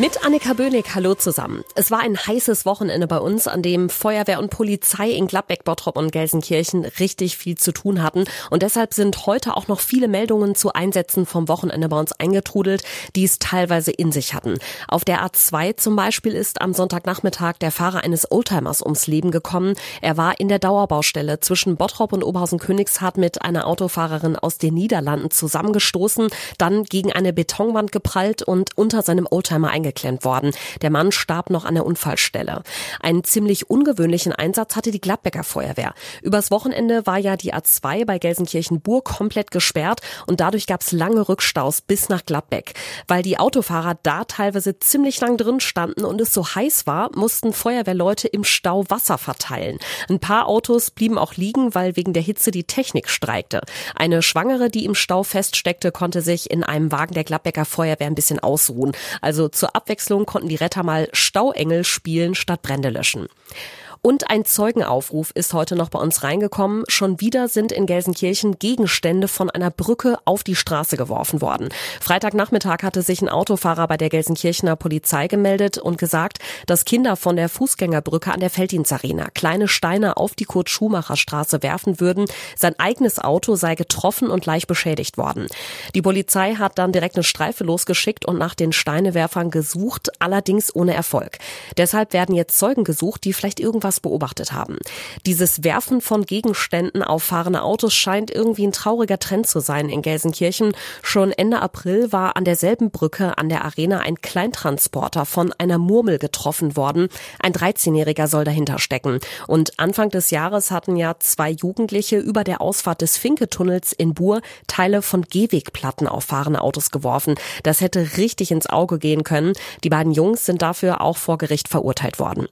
Mit Annika Böhnig, hallo zusammen. Es war ein heißes Wochenende bei uns, an dem Feuerwehr und Polizei in Gladbeck, Bottrop und Gelsenkirchen richtig viel zu tun hatten. Und deshalb sind heute auch noch viele Meldungen zu Einsätzen vom Wochenende bei uns eingetrudelt, die es teilweise in sich hatten. Auf der A2 zum Beispiel ist am Sonntagnachmittag der Fahrer eines Oldtimers ums Leben gekommen. Er war in der Dauerbaustelle zwischen Bottrop und Oberhausen-Königshardt mit einer Autofahrerin aus den Niederlanden zusammengestoßen, dann gegen eine Betonwand geprallt und unter seinem Oldtimer eingegangen eingeklemmt worden. Der Mann starb noch an der Unfallstelle. Einen ziemlich ungewöhnlichen Einsatz hatte die Gladbecker Feuerwehr. Übers Wochenende war ja die A2 bei Gelsenkirchen-Bur komplett gesperrt und dadurch gab es lange Rückstaus bis nach Gladbeck. Weil die Autofahrer da teilweise ziemlich lang drin standen und es so heiß war, mussten Feuerwehrleute im Stau Wasser verteilen. Ein paar Autos blieben auch liegen, weil wegen der Hitze die Technik streikte. Eine Schwangere, die im Stau feststeckte, konnte sich in einem Wagen der Gladbecker Feuerwehr ein bisschen ausruhen. Also zur Abwechslung konnten die Retter mal Stauengel spielen statt Brände löschen. Und ein Zeugenaufruf ist heute noch bei uns reingekommen. Schon wieder sind in Gelsenkirchen Gegenstände von einer Brücke auf die Straße geworfen worden. Freitagnachmittag hatte sich ein Autofahrer bei der Gelsenkirchener Polizei gemeldet und gesagt, dass Kinder von der Fußgängerbrücke an der Felddienstarena kleine Steine auf die Kurt-Schumacher-Straße werfen würden. Sein eigenes Auto sei getroffen und leicht beschädigt worden. Die Polizei hat dann direkt eine Streife losgeschickt und nach den Steinewerfern gesucht, allerdings ohne Erfolg. Deshalb werden jetzt Zeugen gesucht, die vielleicht irgendwas beobachtet haben. Dieses Werfen von Gegenständen auf fahrende Autos scheint irgendwie ein trauriger Trend zu sein in Gelsenkirchen. Schon Ende April war an derselben Brücke an der Arena ein Kleintransporter von einer Murmel getroffen worden. Ein 13-Jähriger soll dahinter stecken. Und Anfang des Jahres hatten ja zwei Jugendliche über der Ausfahrt des Finke-Tunnels in Buhr Teile von Gehwegplatten auf fahrende Autos geworfen. Das hätte richtig ins Auge gehen können. Die beiden Jungs sind dafür auch vor Gericht verurteilt worden.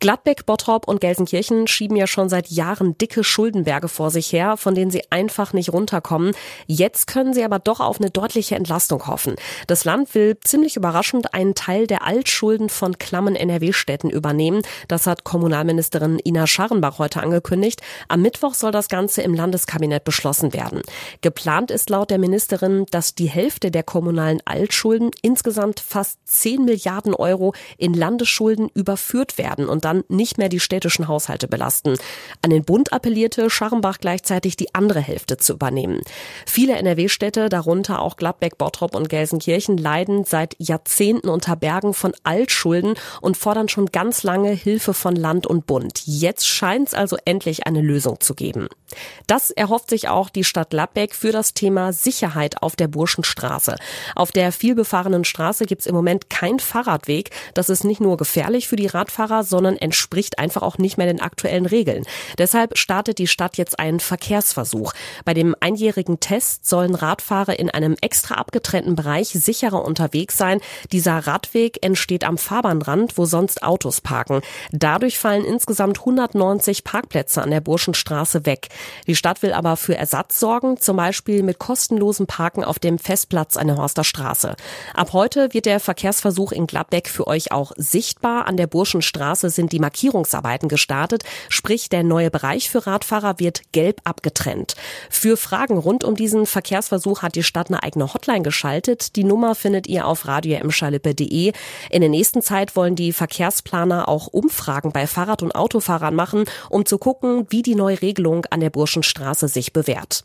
Gladbeck, Bottrop und Gelsenkirchen schieben ja schon seit Jahren dicke Schuldenberge vor sich her, von denen sie einfach nicht runterkommen. Jetzt können sie aber doch auf eine deutliche Entlastung hoffen. Das Land will ziemlich überraschend einen Teil der Altschulden von klammen NRW-Städten übernehmen. Das hat Kommunalministerin Ina Scharrenbach heute angekündigt. Am Mittwoch soll das Ganze im Landeskabinett beschlossen werden. Geplant ist laut der Ministerin, dass die Hälfte der kommunalen Altschulden, insgesamt fast 10 Milliarden Euro, in Landesschulden überführt werden und dann nicht mehr die städtischen Haushalte belasten. An den Bund appellierte Scharrenbach gleichzeitig die andere Hälfte zu übernehmen. Viele NRW-Städte, darunter auch Gladbeck, Bottrop und Gelsenkirchen, leiden seit Jahrzehnten unter Bergen von Altschulden und fordern schon ganz lange Hilfe von Land und Bund. Jetzt scheint es also endlich eine Lösung zu geben. Das erhofft sich auch die Stadt Gladbeck für das Thema Sicherheit auf der Burschenstraße. Auf der vielbefahrenen Straße gibt es im Moment keinen Fahrradweg. Das ist nicht nur gefährlich für die Radfahrer, sondern entspricht einfach auch nicht mehr den aktuellen Regeln. Deshalb startet die Stadt jetzt einen Verkehrsversuch. Bei dem einjährigen Test sollen Radfahrer in einem extra abgetrennten Bereich sicherer unterwegs sein. Dieser Radweg entsteht am Fahrbahnrand, wo sonst Autos parken. Dadurch fallen insgesamt 190 Parkplätze an der Burschenstraße weg. Die Stadt will aber für Ersatz sorgen, zum Beispiel mit kostenlosem Parken auf dem Festplatz an der Horster Straße. Ab heute wird der Verkehrsversuch in Gladbeck für euch auch sichtbar. An der Burschenstraße sind sind die Markierungsarbeiten gestartet, sprich der neue Bereich für Radfahrer wird gelb abgetrennt. Für Fragen rund um diesen Verkehrsversuch hat die Stadt eine eigene Hotline geschaltet. Die Nummer findet ihr auf radioemschalippe.de. In der nächsten Zeit wollen die Verkehrsplaner auch Umfragen bei Fahrrad- und Autofahrern machen, um zu gucken, wie die neue Regelung an der Burschenstraße sich bewährt.